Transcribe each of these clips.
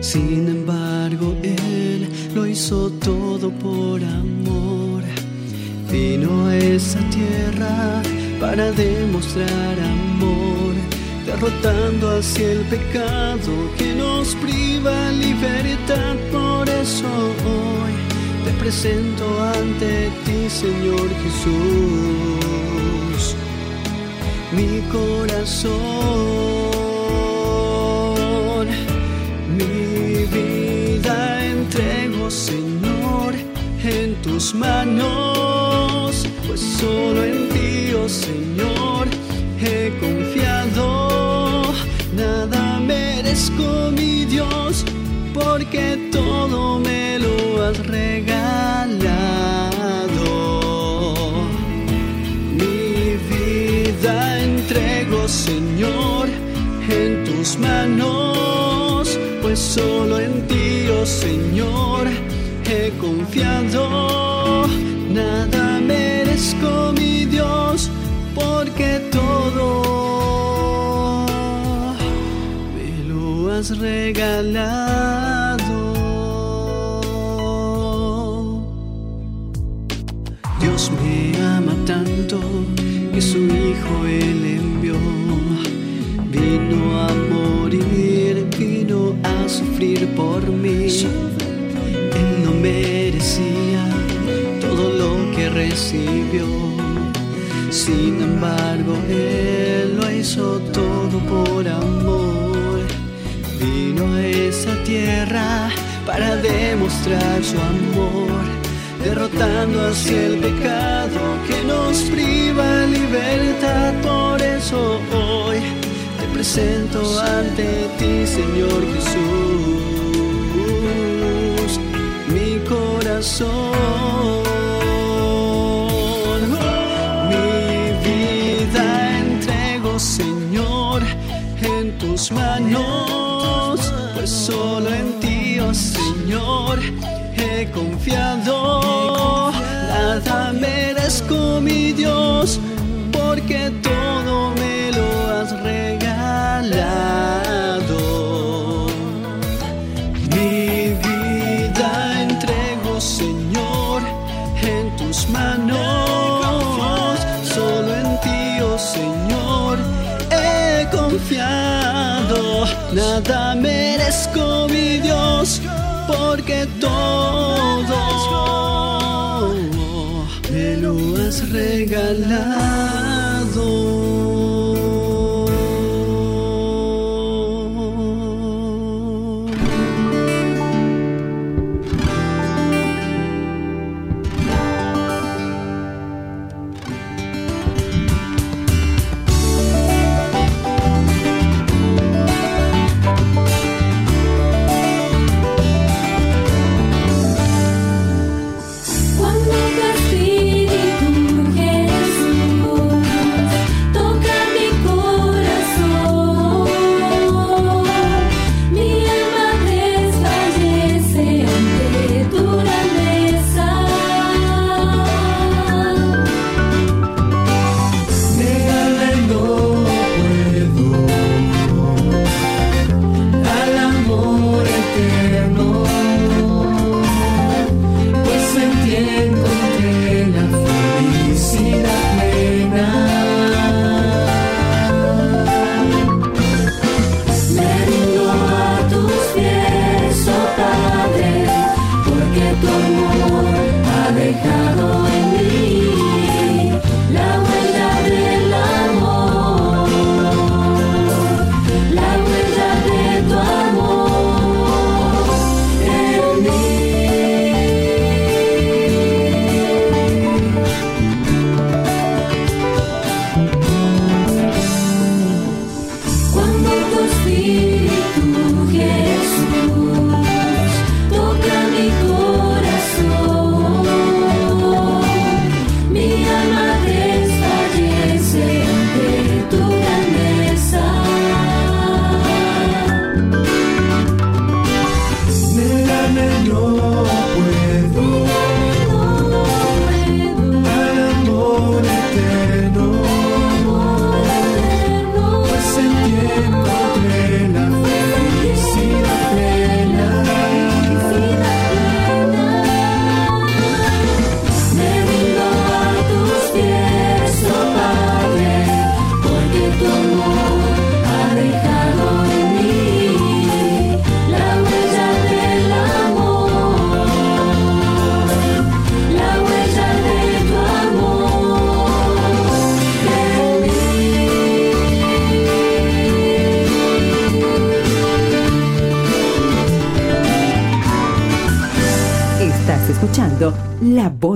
Sin embargo, Él lo hizo todo por amor. Vino a esa tierra para demostrar amor derrotando hacia el pecado que nos priva libertad. Por eso hoy te presento ante ti, Señor Jesús, mi corazón, Señor, en tus manos, pues solo en ti, oh Señor, he confiado nada merezco mi Dios, porque todo me lo has regalado. Mi vida entrego, Señor, en tus manos, pues solo en ti, Señor, he confiado. Nada merezco mi Dios, porque todo me lo has regalado. Dios me ama tanto que su Hijo Él sufrir por mí. Él no merecía todo lo que recibió. Sin embargo, Él lo hizo todo por amor. Vino a esa tierra para demostrar su amor, derrotando hacia el pecado que nos priva presento ante ti, Señor Jesús, mi corazón. Mi vida entrego, Señor, en tus manos, pues solo en ti, oh Señor, he confiado. Nada merezco, mi Dios, Nada merezco, mi Dios, porque todo me lo has regalado.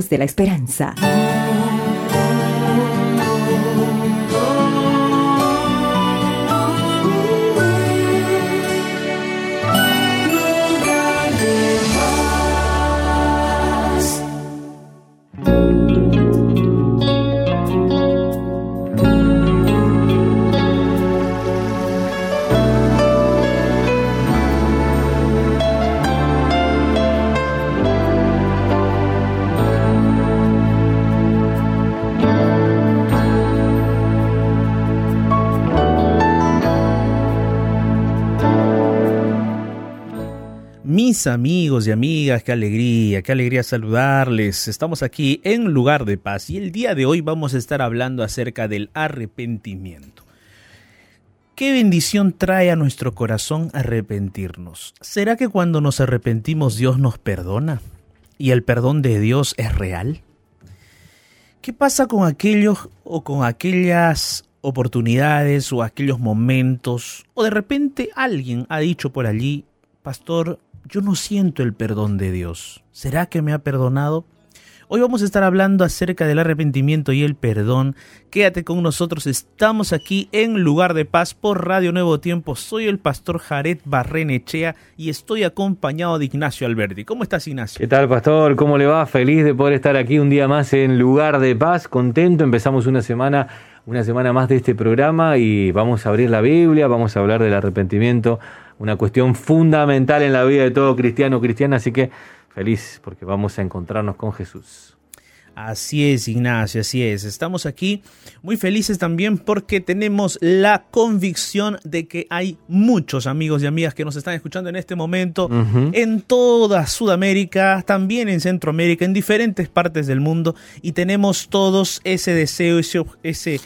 De la Esperanza. Amigos y amigas, qué alegría, qué alegría saludarles. Estamos aquí en Lugar de Paz y el día de hoy vamos a estar hablando acerca del arrepentimiento. ¿Qué bendición trae a nuestro corazón arrepentirnos? ¿Será que cuando nos arrepentimos Dios nos perdona? ¿Y el perdón de Dios es real? ¿Qué pasa con aquellos o con aquellas oportunidades o aquellos momentos o de repente alguien ha dicho por allí, pastor, yo no siento el perdón de Dios. ¿Será que me ha perdonado? Hoy vamos a estar hablando acerca del arrepentimiento y el perdón. Quédate con nosotros, estamos aquí en Lugar de Paz por Radio Nuevo Tiempo. Soy el pastor Jared Barrenechea y estoy acompañado de Ignacio Alberti. ¿Cómo estás, Ignacio? ¿Qué tal, pastor? ¿Cómo le va? Feliz de poder estar aquí un día más en Lugar de Paz. Contento, empezamos una semana una semana más de este programa y vamos a abrir la Biblia, vamos a hablar del arrepentimiento, una cuestión fundamental en la vida de todo cristiano o cristiana, así que feliz porque vamos a encontrarnos con Jesús. Así es, Ignacio, así es. Estamos aquí muy felices también porque tenemos la convicción de que hay muchos amigos y amigas que nos están escuchando en este momento en toda Sudamérica, también en Centroamérica, en diferentes partes del mundo y tenemos todos ese deseo, ese, ese,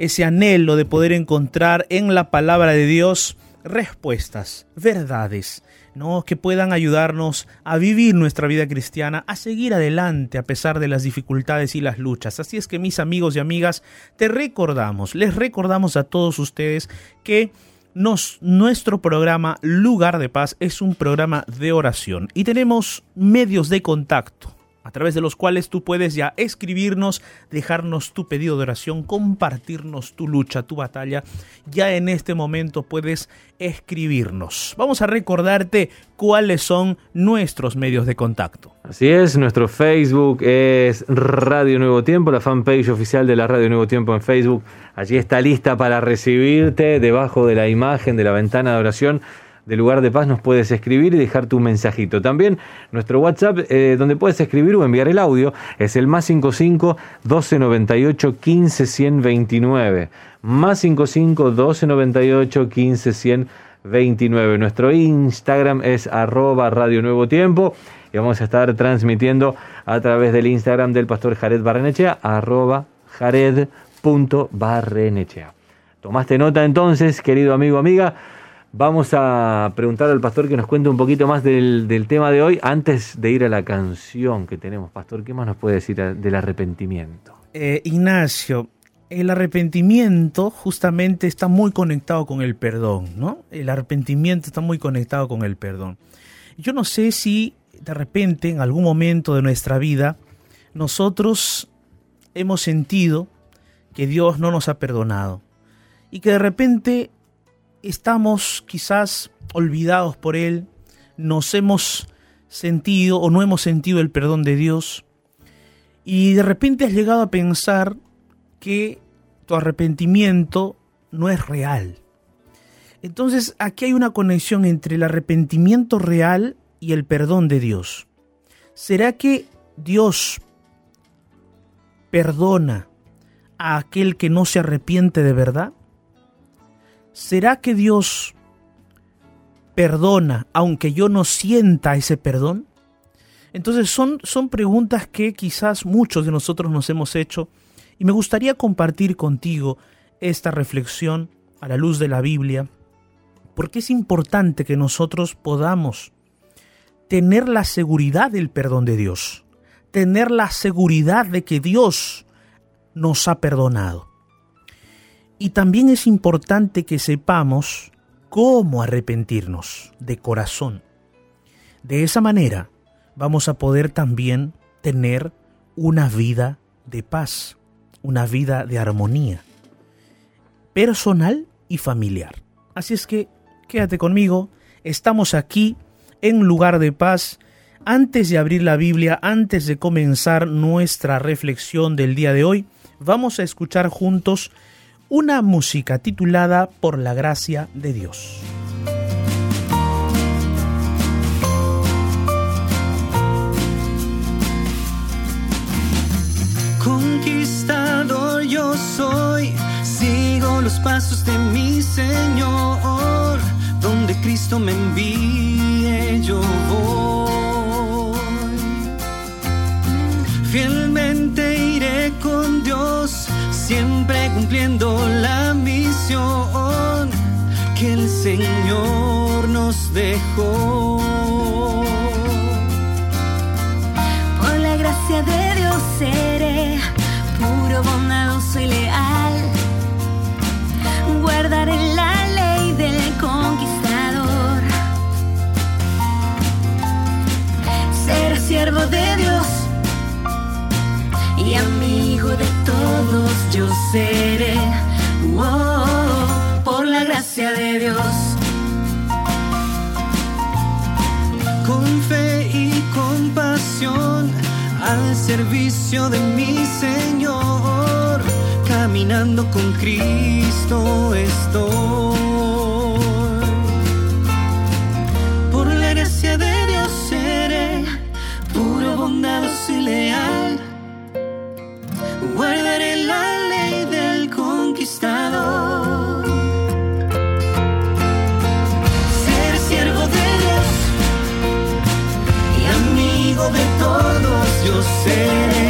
ese anhelo de poder encontrar en la palabra de Dios respuestas, verdades, ¿no? que puedan ayudarnos a vivir nuestra vida cristiana, a seguir adelante a pesar de las dificultades y las luchas. Así es que mis amigos y amigas, te recordamos, les recordamos a todos ustedes que nos, nuestro programa Lugar de Paz es un programa de oración y tenemos medios de contacto a través de los cuales tú puedes ya escribirnos, dejarnos tu pedido de oración, compartirnos tu lucha, tu batalla. Ya en este momento puedes escribirnos. Vamos a recordarte cuáles son nuestros medios de contacto. Así es, nuestro Facebook es Radio Nuevo Tiempo, la fanpage oficial de la Radio Nuevo Tiempo en Facebook. Allí está lista para recibirte debajo de la imagen de la ventana de oración de Lugar de Paz nos puedes escribir y dejar tu mensajito. También nuestro WhatsApp, eh, donde puedes escribir o enviar el audio, es el más 55 1298 15 129. Más 55 1298 15 129. Nuestro Instagram es arroba Radio Nuevo Tiempo y vamos a estar transmitiendo a través del Instagram del pastor Jared Barrenechea, arroba jared.barrenechea. ¿Tomaste nota entonces, querido amigo, amiga? Vamos a preguntar al pastor que nos cuente un poquito más del, tema de hoy antes de ir a la canción que tenemos. Pastor, ¿qué más nos puede decir del arrepentimiento? Eh, Ignacio, el arrepentimiento justamente está muy conectado con el perdón, ¿no? El arrepentimiento está muy conectado con el perdón. Yo no sé si de repente en algún momento de nuestra vida nosotros hemos sentido que Dios no nos ha perdonado y que de repente estamos quizás olvidados por Él, nos hemos sentido o no hemos sentido el perdón de Dios y de repente has llegado a pensar que tu arrepentimiento no es real. Entonces aquí hay una conexión entre el arrepentimiento real y el perdón de Dios. ¿Será que Dios perdona a aquel que no se arrepiente de verdad? ¿Será que Dios perdona aunque yo no sienta ese perdón? Entonces son, son preguntas que quizás muchos de nosotros nos hemos hecho y me gustaría compartir contigo esta reflexión a la luz de la Biblia, porque es importante que nosotros podamos tener la seguridad del perdón de Dios, tener la seguridad de que Dios nos ha perdonado. Y también es importante que sepamos cómo arrepentirnos de corazón. De esa manera vamos a poder también tener una vida de paz, una vida de armonía, personal y familiar. Así es que quédate conmigo, estamos aquí en lugar de paz. Antes de abrir la Biblia, antes de comenzar nuestra reflexión del día de hoy, vamos a escuchar juntos una música titulada Por la gracia de Dios. Conquistador yo soy, sigo los pasos de mi Señor, donde Cristo me envíe yo voy. Fielmente con Dios, siempre cumpliendo la misión que el Señor nos dejó. Por la gracia de Dios seré puro, bondadoso y leal. Guardaré la ley del conquistador. Seré siervo de Dios y amigo de todos yo seré. Oh, por la gracia de Dios. con fe y compasión al servicio de mi Señor, caminando con Cristo estoy. Todos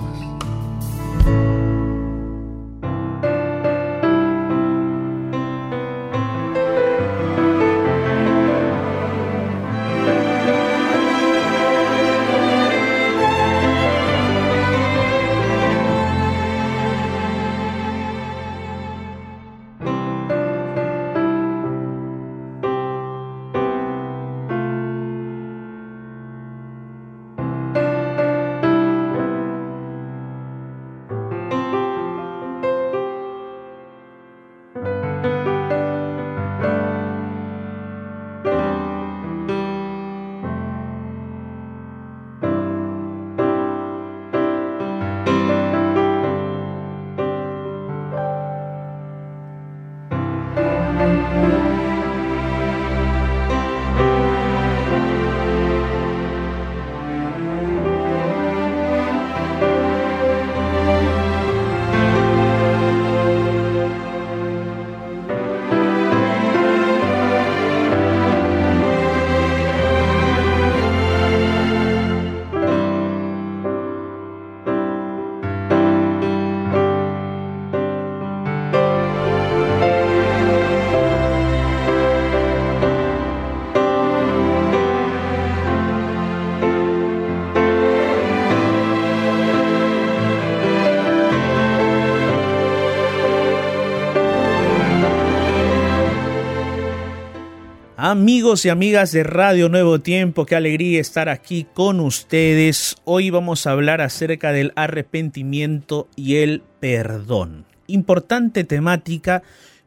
Amigos y amigas de Radio Nuevo Tiempo, qué alegría estar aquí con ustedes. Hoy vamos a hablar acerca del arrepentimiento y el perdón. Importante temática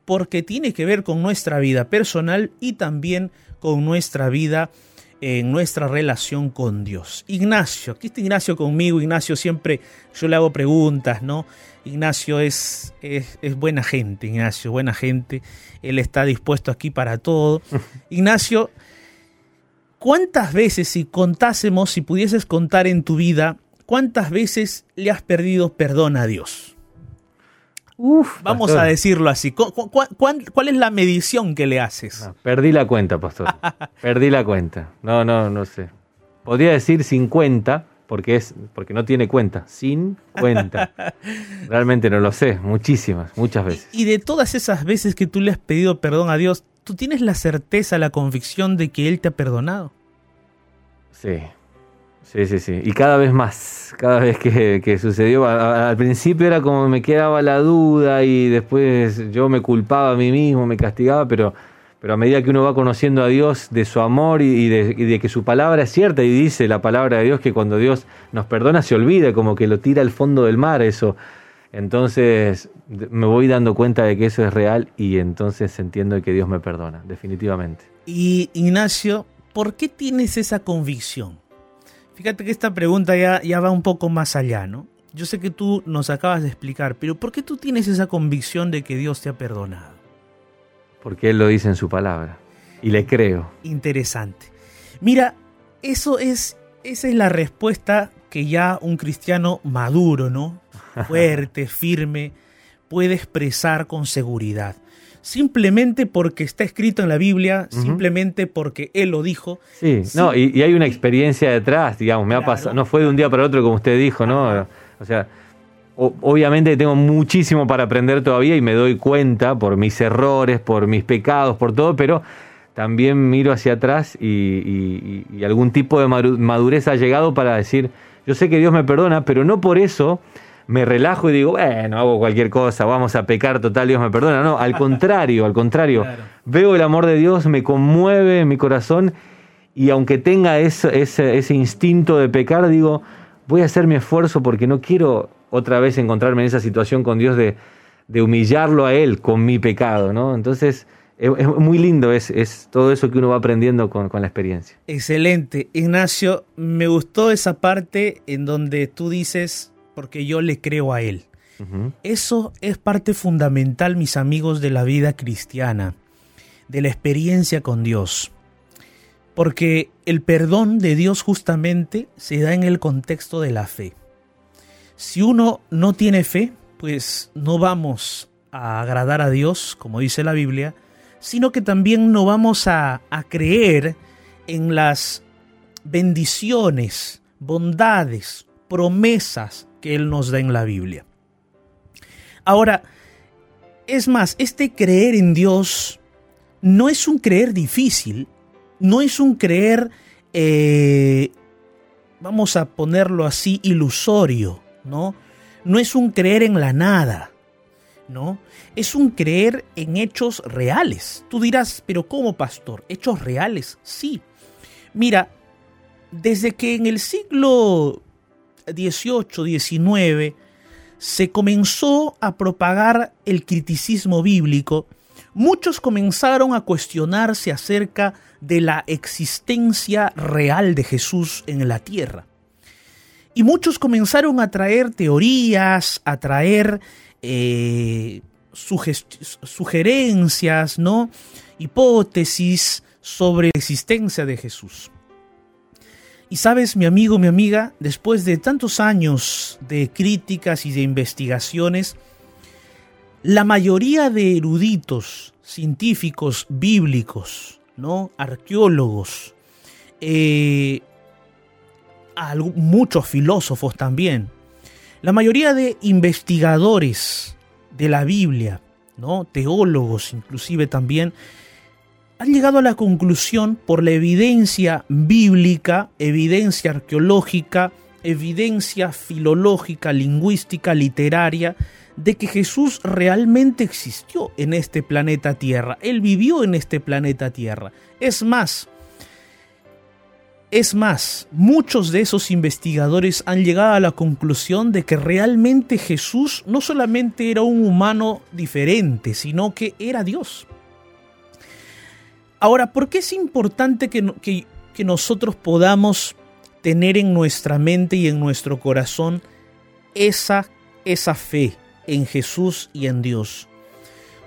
porque tiene que ver con nuestra vida personal y también con nuestra vida en nuestra relación con Dios. Ignacio, aquí está Ignacio conmigo, Ignacio siempre yo le hago preguntas, ¿no? Ignacio es, es, es, buena gente, Ignacio, buena gente, él está dispuesto aquí para todo. Ignacio, ¿cuántas veces si contásemos, si pudieses contar en tu vida, cuántas veces le has perdido perdón a Dios? Uf, Vamos pastor. a decirlo así. ¿Cu- cu- cu- cuál, cuál es la medición que le haces? No, perdí la cuenta, pastor. perdí la cuenta. No, no, no sé. Podría decir 50, porque es porque no tiene cuenta. Sin cuenta. Realmente no lo sé. Muchísimas, muchas veces. Y de todas esas veces que tú le has pedido perdón a Dios, ¿tú tienes la certeza, la convicción de que Él te ha perdonado? Sí. Sí, sí, sí. Y cada vez más, cada vez que, sucedió, al principio era como me quedaba la duda y después yo me culpaba a mí mismo, me castigaba, pero, pero a medida que uno va conociendo a Dios de su amor y, de, y de que su palabra es cierta y dice la palabra de Dios que cuando Dios nos perdona se olvida, como que lo tira al fondo del mar eso. Entonces me voy dando cuenta de que eso es real y entonces entiendo que Dios me perdona, definitivamente. Y Ignacio, ¿por qué tienes esa convicción? Fíjate que esta pregunta ya, ya va un poco más allá, ¿no? Yo sé que tú nos acabas de explicar, pero ¿por qué tú tienes esa convicción de que Dios te ha perdonado? Porque Él lo dice en su palabra y le creo. Interesante. Mira, eso es, esa es la respuesta que ya un cristiano maduro, ¿no? Fuerte, firme, puede expresar con seguridad. Simplemente porque está escrito en la Biblia, simplemente porque Él lo dijo. Sí, Sí. no, y, y hay una experiencia detrás, digamos, me ha pasado, no fue de un día para otro como usted dijo, ¿no? O sea, o- obviamente tengo muchísimo para aprender todavía y me doy cuenta por mis errores, por mis pecados, por todo, pero también miro hacia atrás y, y- algún tipo de madurez ha llegado para decir, yo sé que Dios me perdona, pero no por eso me relajo y digo, bueno, hago cualquier cosa, vamos a pecar, total, Dios me perdona. No, al contrario, al contrario. Claro. Veo el amor de Dios, me conmueve mi corazón y aunque tenga ese, ese, ese instinto de pecar, digo, voy a hacer mi esfuerzo porque no quiero otra vez encontrarme en esa situación con Dios de, de humillarlo a Él con mi pecado, ¿no? Entonces, es, es muy lindo, es, es todo eso que uno va aprendiendo con, con la experiencia. Excelente. Ignacio, me gustó esa parte en donde tú dices, porque yo le creo a Él. Eso es parte fundamental, mis amigos, de la vida cristiana, de la experiencia con Dios. Porque el perdón de Dios justamente se da en el contexto de la fe. Si uno no tiene fe, pues no vamos a agradar a Dios, como dice la Biblia, sino que también no vamos a, a creer en las bendiciones, bondades, promesas que Él nos da en la Biblia. Ahora, es más, este creer en Dios no es un creer difícil, no es un creer, eh, vamos a ponerlo así, ilusorio, ¿no? No es un creer en la nada, ¿no? Es un creer en hechos reales. Tú dirás, pero ¿cómo, pastor? ¿Hechos reales? Sí. Mira, desde que en el siglo XVIII, XIX, se comenzó a propagar el criticismo bíblico, muchos comenzaron a cuestionarse acerca de la existencia real de Jesús en la tierra. Y muchos comenzaron a traer teorías, a traer eh, sugerencias, ¿no? hipótesis sobre la existencia de Jesús. Y sabes, mi amigo, mi amiga, después de tantos años de críticas y de investigaciones, la mayoría de eruditos, científicos, bíblicos, ¿no? arqueólogos, eh, muchos filósofos también, la mayoría de investigadores de la Biblia, ¿no? teólogos inclusive también, han llegado a la conclusión por la evidencia bíblica, evidencia arqueológica, evidencia filológica, lingüística, literaria, de que Jesús realmente existió en este planeta Tierra. Él vivió en este planeta Tierra. Es más, Es más, muchos de esos investigadores han llegado a la conclusión de que realmente Jesús no solamente era un humano diferente, sino que era Dios. Ahora, ¿por qué es importante que, nosotros podamos tener en nuestra mente y en nuestro corazón esa, esa fe en Jesús y en Dios?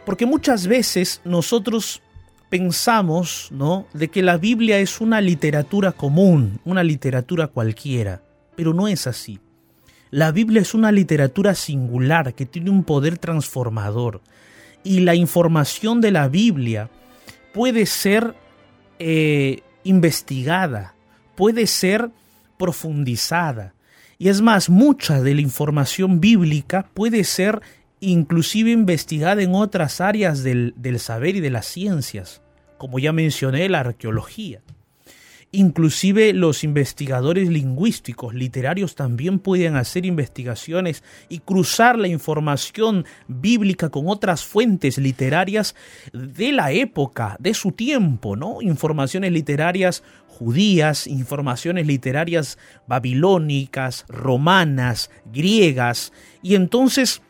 Porque muchas veces nosotros pensamos, ¿no? De que la Biblia es una literatura común, una literatura cualquiera, pero no es así. La Biblia es una literatura singular que tiene un poder transformador y la información de la Biblia puede ser eh, investigada, puede ser profundizada. Y es más, mucha de la información bíblica puede ser inclusive investigada en otras áreas del, del saber y de las ciencias, como ya mencioné, la arqueología. Inclusive los investigadores lingüísticos, literarios, también pueden hacer investigaciones y cruzar la información bíblica con otras fuentes literarias de la época, de su tiempo, ¿no? Informaciones literarias judías, informaciones literarias babilónicas, romanas, griegas, y entonces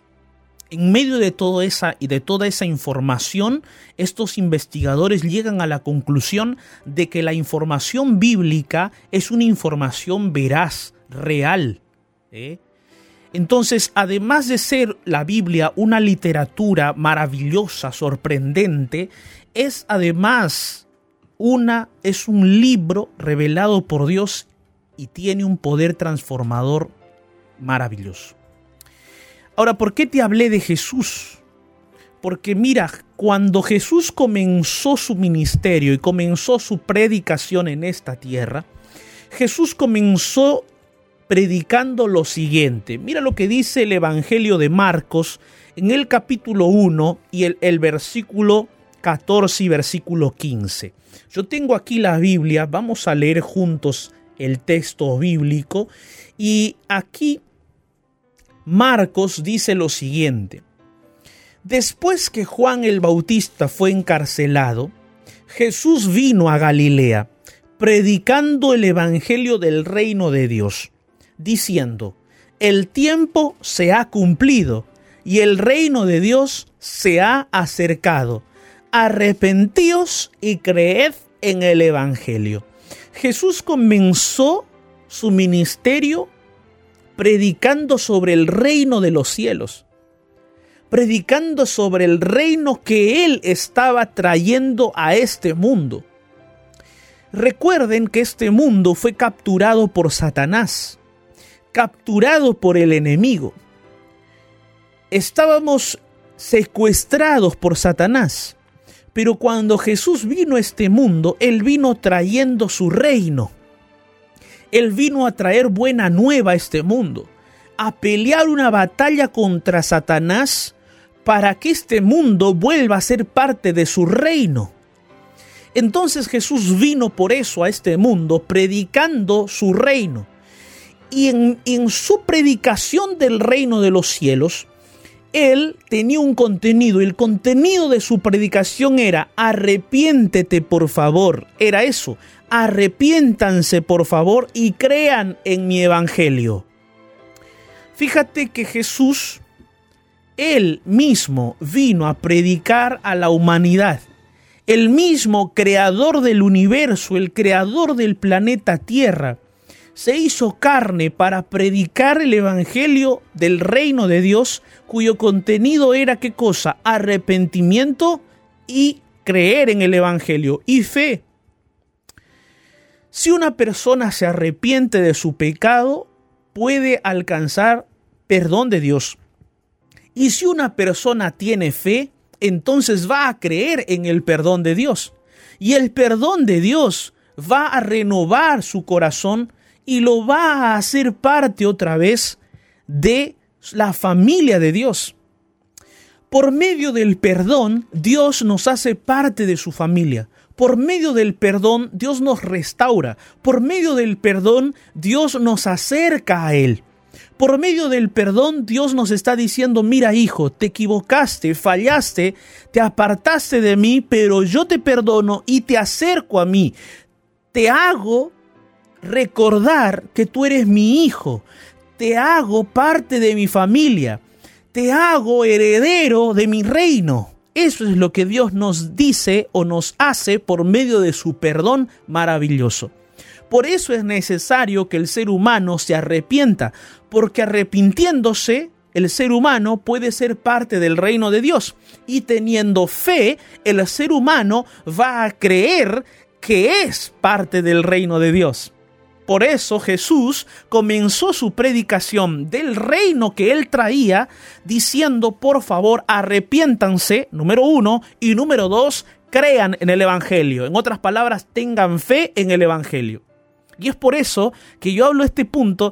en medio de, toda esa, y de toda esa información, estos investigadores llegan a la conclusión de que la información bíblica es una información veraz, real. ¿eh? Entonces, además de ser la Biblia una literatura maravillosa, sorprendente, es además una, es un libro revelado por Dios y tiene un poder transformador maravilloso. Ahora, ¿por qué te hablé de Jesús? Porque mira, cuando Jesús comenzó su ministerio y comenzó su predicación en esta tierra, Jesús comenzó predicando lo siguiente. Mira lo que dice el Evangelio de Marcos en el capítulo 1 y el, el versículo 14 y versículo 15. Yo tengo aquí la Biblia, vamos a leer juntos el texto bíblico y aquí Marcos dice lo siguiente. Después que Juan el Bautista fue encarcelado, Jesús vino a Galilea, predicando el Evangelio del reino de Dios, diciendo, el tiempo se ha cumplido y el reino de Dios se ha acercado. Arrepentíos y creed en el Evangelio. Jesús comenzó su ministerio predicando sobre el reino de los cielos, predicando sobre el reino que Él estaba trayendo a este mundo. Recuerden que este mundo fue capturado por Satanás, capturado por el enemigo. Estábamos secuestrados por Satanás, pero cuando Jesús vino a este mundo, Él vino trayendo su reino él vino a traer buena nueva a este mundo, a pelear una batalla contra Satanás para que este mundo vuelva a ser parte de su reino. Entonces Jesús vino por eso a este mundo predicando su reino. Y en, su predicación del reino de los cielos, él tenía un contenido. El contenido de su predicación era arrepiéntete por favor. Era eso, arrepiéntanse por favor y crean en mi evangelio. Fíjate que Jesús, él mismo vino a predicar a la humanidad. El mismo creador del universo, el creador del planeta Tierra, se hizo carne para predicar el Evangelio del reino de Dios, cuyo contenido era qué cosa? Arrepentimiento y creer en el Evangelio y fe. Si una persona se arrepiente de su pecado, puede alcanzar perdón de Dios. Y si una persona tiene fe, entonces va a creer en el perdón de Dios. Y el perdón de Dios va a renovar su corazón y lo va a hacer parte otra vez de la familia de Dios. Por medio del perdón, Dios nos hace parte de su familia. Por medio del perdón, Dios nos restaura. Por medio del perdón, Dios nos acerca a Él. Por medio del perdón, Dios nos está diciendo, mira hijo, te equivocaste, fallaste, te apartaste de mí, pero yo te perdono y te acerco a mí. Te hago recordar que tú eres mi hijo, te hago parte de mi familia, te hago heredero de mi reino. Eso es lo que Dios nos dice o nos hace por medio de su perdón maravilloso. Por eso es necesario que el ser humano se arrepienta, porque arrepintiéndose, el ser humano puede ser parte del reino de Dios. Y teniendo fe, el ser humano va a creer que es parte del reino de Dios. Por eso Jesús comenzó su predicación del reino que él traía diciendo, por favor, arrepiéntanse, número uno, y número dos, crean en el Evangelio. En otras palabras, tengan fe en el Evangelio. Y es por eso que yo hablo este punto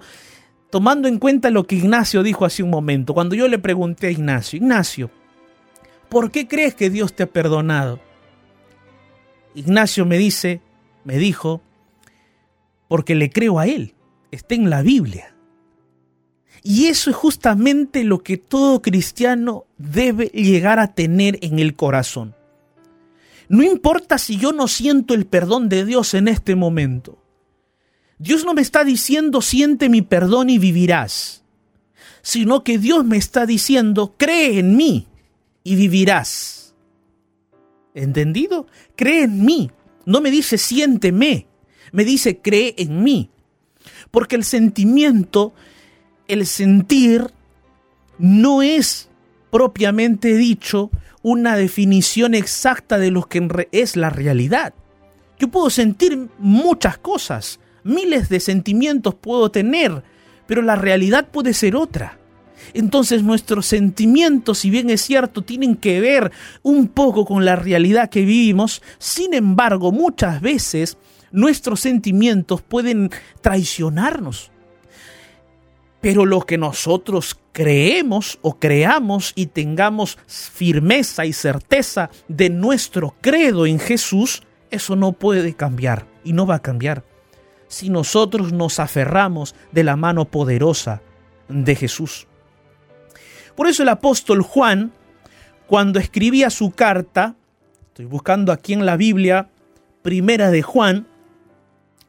tomando en cuenta lo que Ignacio dijo hace un momento, cuando yo le pregunté a Ignacio, Ignacio, ¿por qué crees que Dios te ha perdonado? Ignacio me dice, me dijo, porque le creo a Él. Está en la Biblia. Y eso es justamente lo que todo cristiano debe llegar a tener en el corazón. No importa si yo no siento el perdón de Dios en este momento. Dios no me está diciendo siente mi perdón y vivirás, sino que Dios me está diciendo cree en mí y vivirás. ¿Entendido? Cree en mí. No me dice siénteme, me dice, cree en mí. Porque el sentimiento, el sentir, no es propiamente dicho una definición exacta de lo que es la realidad. Yo puedo sentir muchas cosas, miles de sentimientos puedo tener, pero la realidad puede ser otra. Entonces nuestros sentimientos, si bien es cierto, tienen que ver un poco con la realidad que vivimos, sin embargo, muchas veces nuestros sentimientos pueden traicionarnos. Pero lo que nosotros creemos o creamos y tengamos firmeza y certeza de nuestro credo en Jesús, eso no puede cambiar y no va a cambiar si nosotros nos aferramos de la mano poderosa de Jesús. Por eso el apóstol Juan, cuando escribía su carta, estoy buscando aquí en la Biblia, primera de Juan,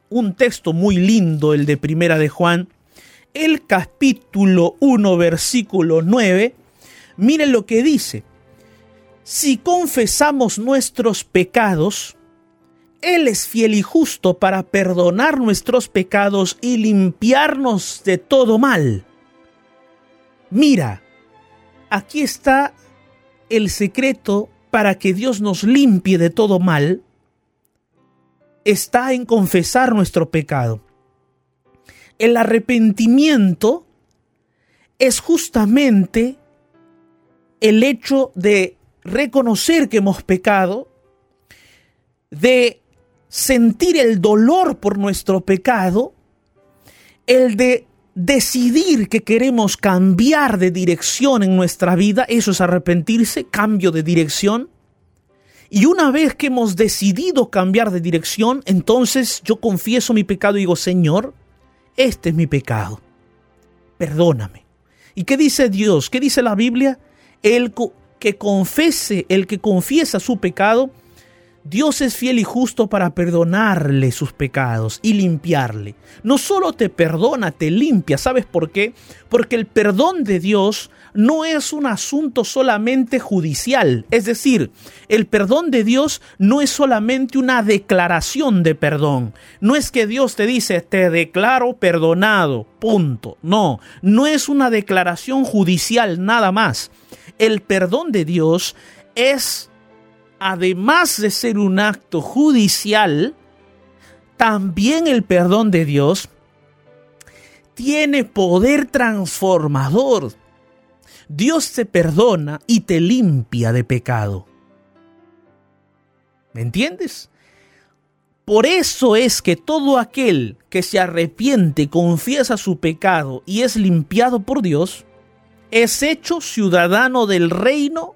un texto muy lindo, el de Primera de Juan, el capítulo 1, versículo 9, miren lo que dice. Si confesamos nuestros pecados, Él es fiel y justo para perdonar nuestros pecados y limpiarnos de todo mal. Mira, aquí está el secreto para que Dios nos limpie de todo mal está en confesar nuestro pecado. El arrepentimiento es justamente el hecho de reconocer que hemos pecado, de sentir el dolor por nuestro pecado, el de decidir que queremos cambiar de dirección en nuestra vida, eso es arrepentirse, cambio de dirección, y una vez que hemos decidido cambiar de dirección, entonces yo confieso mi pecado y digo, Señor, este es mi pecado. Perdóname. ¿Y qué dice Dios? ¿Qué dice la Biblia? El que confese, el que confiesa su pecado, Dios es fiel y justo para perdonarle sus pecados y limpiarle. No solo te perdona, te limpia. ¿Sabes por qué? Porque el perdón de Dios no es un asunto solamente judicial. Es decir, el perdón de Dios no es solamente una declaración de perdón. No es que Dios te dice, te declaro perdonado, punto. No, no es una declaración judicial nada más. El perdón de Dios es además de ser un acto judicial, también el perdón de Dios tiene poder transformador. Dios te perdona y te limpia de pecado. ¿Me entiendes? Por eso es que todo aquel que se arrepiente, confiesa su pecado y es limpiado por Dios, es hecho ciudadano del reino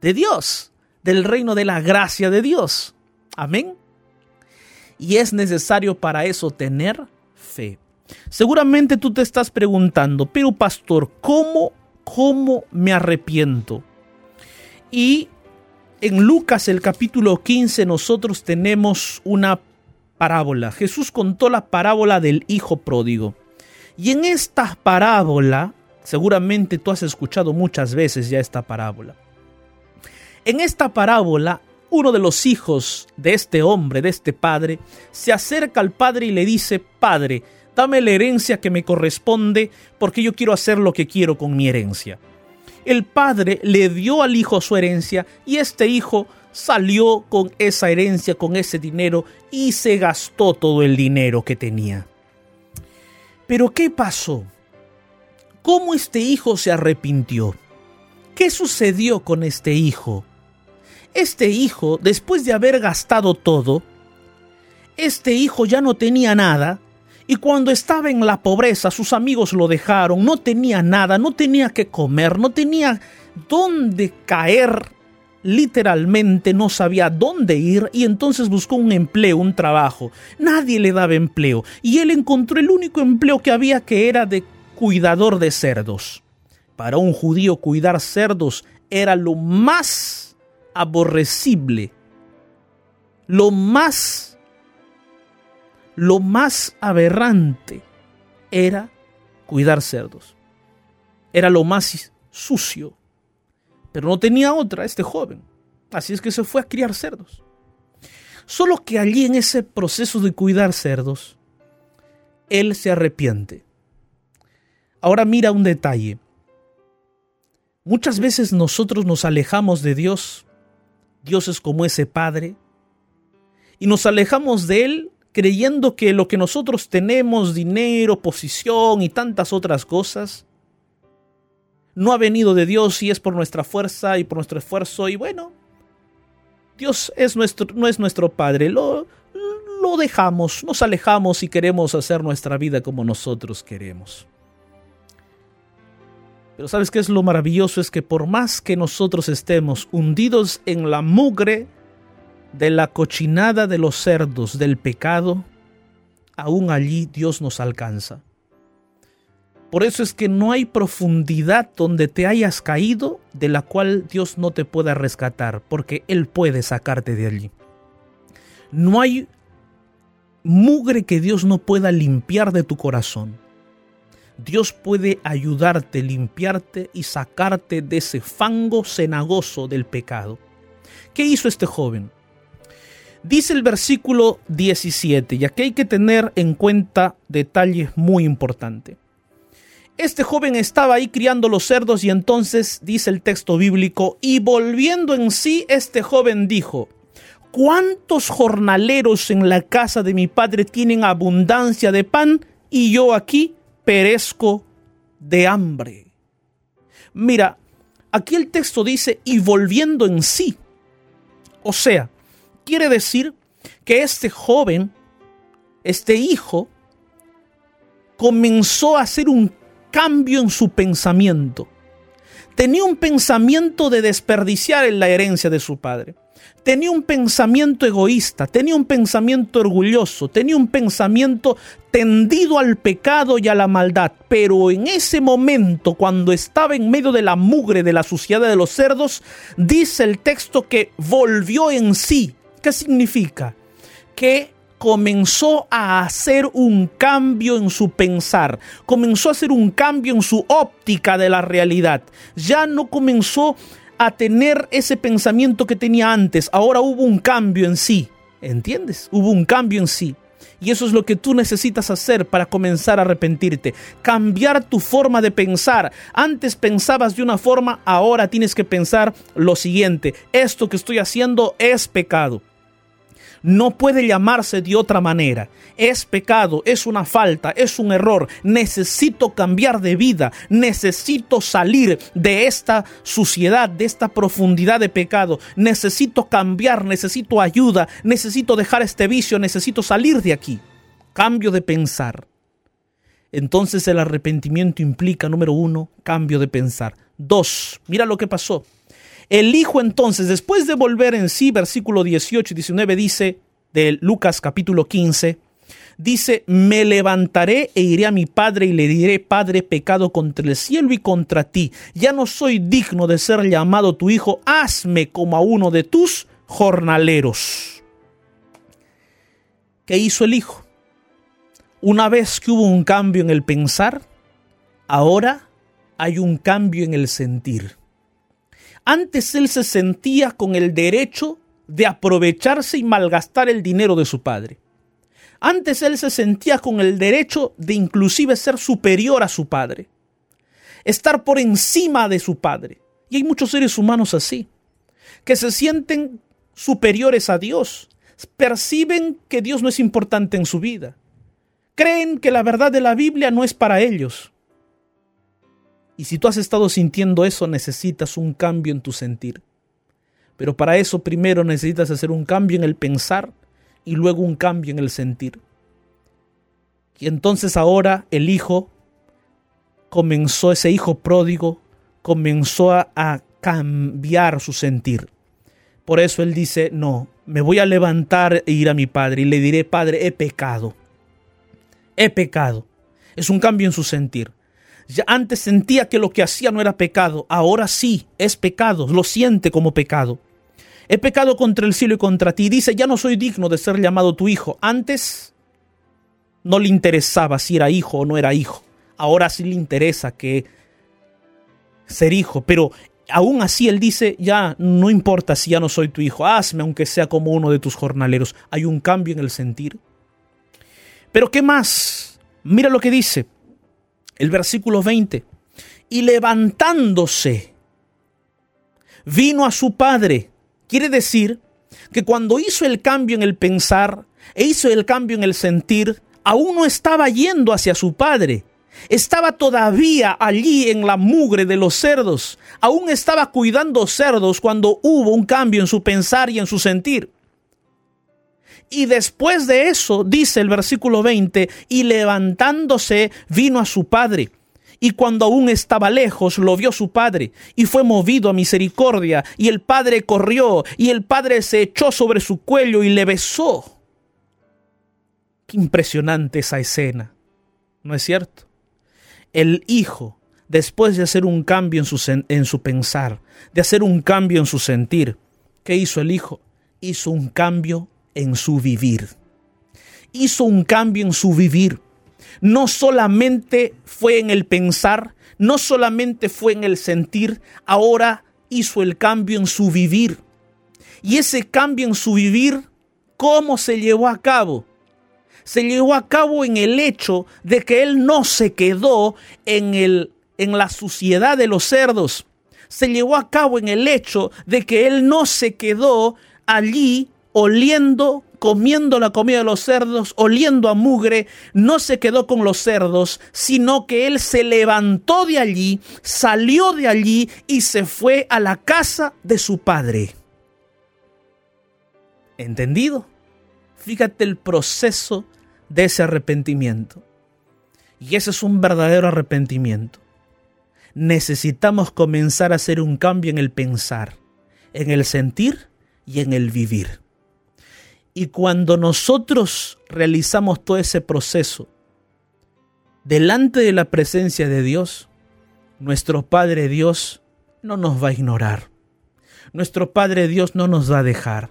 de Dios del reino de la gracia de Dios. Amén. Y es necesario para eso tener fe. Seguramente tú te estás preguntando, pero pastor, ¿cómo, cómo me arrepiento? Y en Lucas el capítulo 15 nosotros tenemos una parábola. Jesús contó la parábola del hijo pródigo. Y en esta parábola, seguramente tú has escuchado muchas veces ya esta parábola. En esta parábola, uno de los hijos de este hombre, de este padre, se acerca al padre y le dice, Padre, dame la herencia que me corresponde porque yo quiero hacer lo que quiero con mi herencia. El padre le dio al hijo su herencia y este hijo salió con esa herencia, con ese dinero y se gastó todo el dinero que tenía. Pero ¿qué pasó? ¿Cómo este hijo se arrepintió? ¿Qué sucedió con este hijo? Este hijo, después de haber gastado todo, este hijo ya no tenía nada y cuando estaba en la pobreza sus amigos lo dejaron, no tenía nada, no tenía que comer, no tenía dónde caer, literalmente no sabía dónde ir y entonces buscó un empleo, un trabajo. Nadie le daba empleo y él encontró el único empleo que había que era de cuidador de cerdos. Para un judío cuidar cerdos era lo más aborrecible, lo más lo más aberrante era cuidar cerdos. Era lo más sucio. Pero no tenía otra este joven. Así es que se fue a criar cerdos. Solo que allí en ese proceso de cuidar cerdos, él se arrepiente. Ahora mira un detalle. Muchas veces nosotros nos alejamos de Dios. Dios es como ese Padre. Y nos alejamos de Él creyendo que lo que nosotros tenemos, dinero, posición y tantas otras cosas, no ha venido de Dios y es por nuestra fuerza y por nuestro esfuerzo y bueno, Dios es nuestro, no es nuestro Padre, lo, lo dejamos, nos alejamos y queremos hacer nuestra vida como nosotros queremos. Pero ¿sabes qué es lo maravilloso? Es que por más que nosotros estemos hundidos en la mugre de la cochinada de los cerdos del pecado, aún allí Dios nos alcanza. Por eso es que no hay profundidad donde te hayas caído de la cual Dios no te pueda rescatar, porque Él puede sacarte de allí. No hay mugre que Dios no pueda limpiar de tu corazón. Dios puede ayudarte, limpiarte y sacarte de ese fango cenagoso del pecado. ¿Qué hizo este joven? Dice el versículo 17, y aquí hay que tener en cuenta detalles muy importantes. Este joven estaba ahí criando los cerdos y entonces dice el texto bíblico, y volviendo en sí, este joven dijo, ¿cuántos jornaleros en la casa de mi padre tienen abundancia de pan y yo aquí perezco de hambre? Mira, aquí el texto dice, y volviendo en sí. O sea, quiere decir que este joven, este hijo, comenzó a hacer un cambio en su pensamiento. Tenía un pensamiento de desperdiciar en la herencia de su padre. Tenía un pensamiento egoísta, tenía un pensamiento orgulloso, tenía un pensamiento tendido al pecado y a la maldad. Pero en ese momento, cuando estaba en medio de la mugre de la suciedad de los cerdos, dice el texto que volvió en sí, ¿Qué significa? Que comenzó a hacer un cambio en su pensar, comenzó a hacer un cambio en su óptica de la realidad. Ya no comenzó a tener ese pensamiento que tenía antes, ahora hubo un cambio en sí. ¿Entiendes? Hubo un cambio en sí. Y eso es lo que tú necesitas hacer para comenzar a arrepentirte. Cambiar tu forma de pensar. Antes pensabas de una forma, ahora tienes que pensar lo siguiente. Esto que estoy haciendo es pecado no puede llamarse de otra manera. Es pecado, es una falta, es un error. Necesito cambiar de vida, necesito salir de esta suciedad, de esta profundidad de pecado. Necesito cambiar, necesito ayuda, necesito dejar este vicio, necesito salir de aquí. Cambio de pensar. Entonces el arrepentimiento implica, número uno, cambio de pensar. Dos, mira lo que pasó. El Hijo entonces, después de volver en sí, versículo 18 y 19 dice, de Lucas capítulo 15, dice, me levantaré e iré a mi padre y le diré, Padre, pecado contra el cielo y contra ti. Ya no soy digno de ser llamado tu hijo, hazme como a uno de tus jornaleros. ¿qué hizo el hijo? Una vez que hubo un cambio en el pensar, ahora hay un cambio en el sentir. Antes él se sentía con el derecho de aprovecharse y malgastar el dinero de su padre. Antes él se sentía con el derecho de inclusive ser superior a su padre, estar por encima de su padre. Y hay muchos seres humanos así, que se sienten superiores a Dios, perciben que Dios no es importante en su vida, creen que la verdad de la Biblia no es para ellos. Y si tú has estado sintiendo eso, necesitas un cambio en tu sentir. Pero para eso primero necesitas hacer un cambio en el pensar y luego un cambio en el sentir. Y entonces ahora el hijo comenzó, ese hijo pródigo, comenzó a, a cambiar su sentir. Por eso él dice, no, me voy a levantar e ir a mi padre y le diré, padre, he pecado. He pecado. Es un cambio en su sentir. Ya antes sentía que lo que hacía no era pecado, ahora sí es pecado, lo siente como pecado. He pecado contra el cielo y contra ti. Dice, ya no soy digno de ser llamado tu hijo. Antes no le interesaba si era hijo o no era hijo. Ahora sí le interesa que ser hijo. Pero aún así él dice, ya no importa si ya no soy tu hijo. Hazme aunque sea como uno de tus jornaleros. Hay un cambio en el sentir. Pero ¿qué más? Mira lo que dice el versículo 20. Y levantándose, vino a su padre Quiere decir que cuando hizo el cambio en el pensar e hizo el cambio en el sentir, aún no estaba yendo hacia su padre. Estaba todavía allí en la mugre de los cerdos. Aún estaba cuidando cerdos cuando hubo un cambio en su pensar y en su sentir. Y después de eso, dice el versículo 20, y levantándose vino a su padre y cuando aún estaba lejos lo vio su padre y fue movido a misericordia y el padre corrió y el padre se echó sobre su cuello y le besó. Qué impresionante esa escena, ¿no es cierto? El hijo, después de hacer un cambio en su, en su pensar, de hacer un cambio en su sentir, ¿qué hizo el hijo? Hizo un cambio en su vivir. Hizo un cambio en su vivir no solamente fue en el pensar, no solamente fue en el sentir, ahora hizo el cambio en su vivir. Y ese cambio en su vivir, ¿cómo se llevó a cabo? Se llevó a cabo en el hecho de que él no se quedó en, el, en la suciedad de los cerdos. Se llevó a cabo en el hecho de que él no se quedó allí oliendo comiendo la comida de los cerdos, oliendo a mugre, no se quedó con los cerdos, sino que él se levantó de allí, salió de allí y se fue a la casa de su padre. ¿Entendido? Fíjate el proceso de ese arrepentimiento. Y ese es un verdadero arrepentimiento. Necesitamos comenzar a hacer un cambio en el pensar, en el sentir y en el vivir. Y cuando nosotros realizamos todo ese proceso delante de la presencia de Dios, nuestro Padre Dios no nos va a ignorar. Nuestro Padre Dios no nos va a dejar.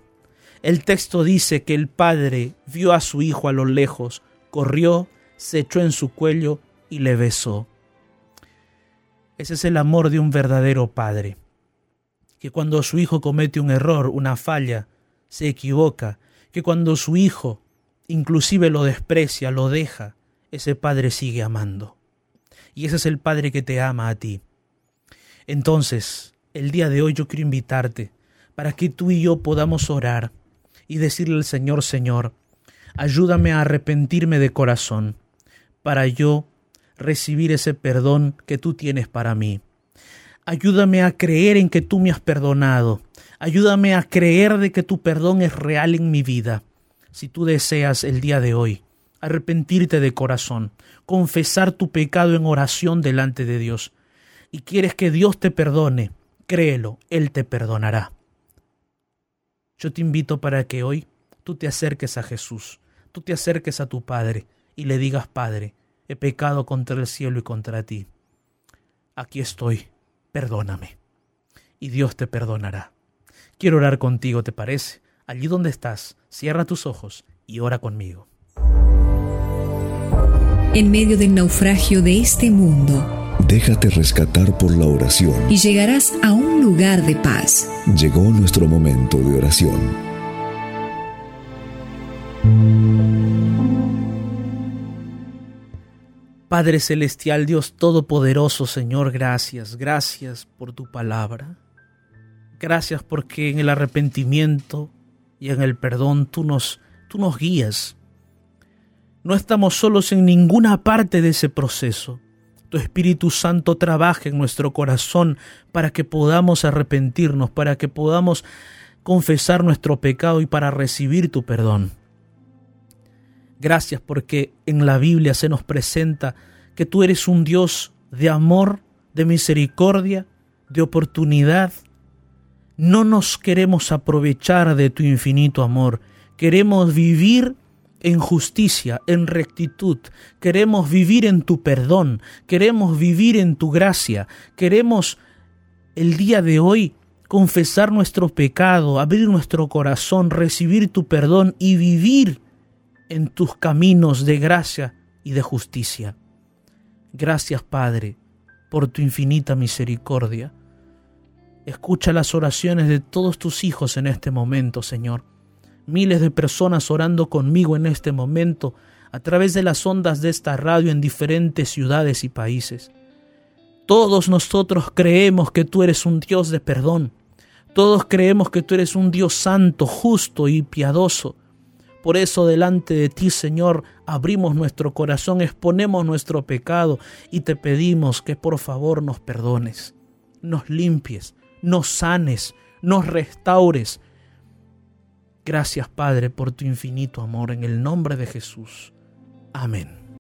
El texto dice que el Padre vio a su Hijo a lo lejos, corrió, se echó en su cuello y le besó. Ese es el amor de un verdadero Padre, que cuando su Hijo comete un error, una falla, se equivoca, que cuando su hijo inclusive lo desprecia, lo deja, ese padre sigue amando. Y ese es el padre que te ama a ti. Entonces, el día de hoy yo quiero invitarte para que tú y yo podamos orar y decirle al Señor, Señor, ayúdame a arrepentirme de corazón, para yo recibir ese perdón que tú tienes para mí. Ayúdame a creer en que tú me has perdonado Ayúdame a creer de que tu perdón es real en mi vida. Si tú deseas el día de hoy arrepentirte de corazón, confesar tu pecado en oración delante de Dios, y quieres que Dios te perdone, créelo, Él te perdonará. Yo te invito para que hoy tú te acerques a Jesús, tú te acerques a tu Padre y le digas, Padre, he pecado contra el cielo y contra ti. Aquí estoy, perdóname. Y Dios te perdonará. Quiero orar contigo, ¿te parece? Allí donde estás, cierra tus ojos y ora conmigo. En medio del naufragio de este mundo, Déjate rescatar por la oración. y llegarás a un lugar de paz. Llegó nuestro momento de oración. Padre Celestial, Dios Todopoderoso, Señor, gracias, gracias por tu palabra. Gracias porque en el arrepentimiento y en el perdón tú nos, tú nos guías. No estamos solos en ninguna parte de ese proceso. Tu Espíritu Santo trabaja en nuestro corazón para que podamos arrepentirnos, para que podamos confesar nuestro pecado y para recibir tu perdón. Gracias porque en la Biblia se nos presenta que tú eres un Dios de amor, de misericordia, de oportunidad. No nos queremos aprovechar de tu infinito amor. Queremos vivir en justicia, en rectitud. Queremos vivir en tu perdón. Queremos vivir en tu gracia. Queremos el día de hoy confesar nuestro pecado, abrir nuestro corazón, recibir tu perdón y vivir en tus caminos de gracia y de justicia. Gracias, Padre, por tu infinita misericordia. Escucha las oraciones de todos tus hijos en este momento, Señor. Miles de personas orando conmigo en este momento a través de las ondas de esta radio en diferentes ciudades y países. Todos nosotros creemos que tú eres un Dios de perdón. Todos creemos que tú eres un Dios santo, justo y piadoso. Por eso delante de ti, Señor, abrimos nuestro corazón, exponemos nuestro pecado y te pedimos que por favor nos perdones, nos limpies, nos sanes, nos restaures. Gracias, Padre, por tu infinito amor. En el nombre de Jesús. Amén.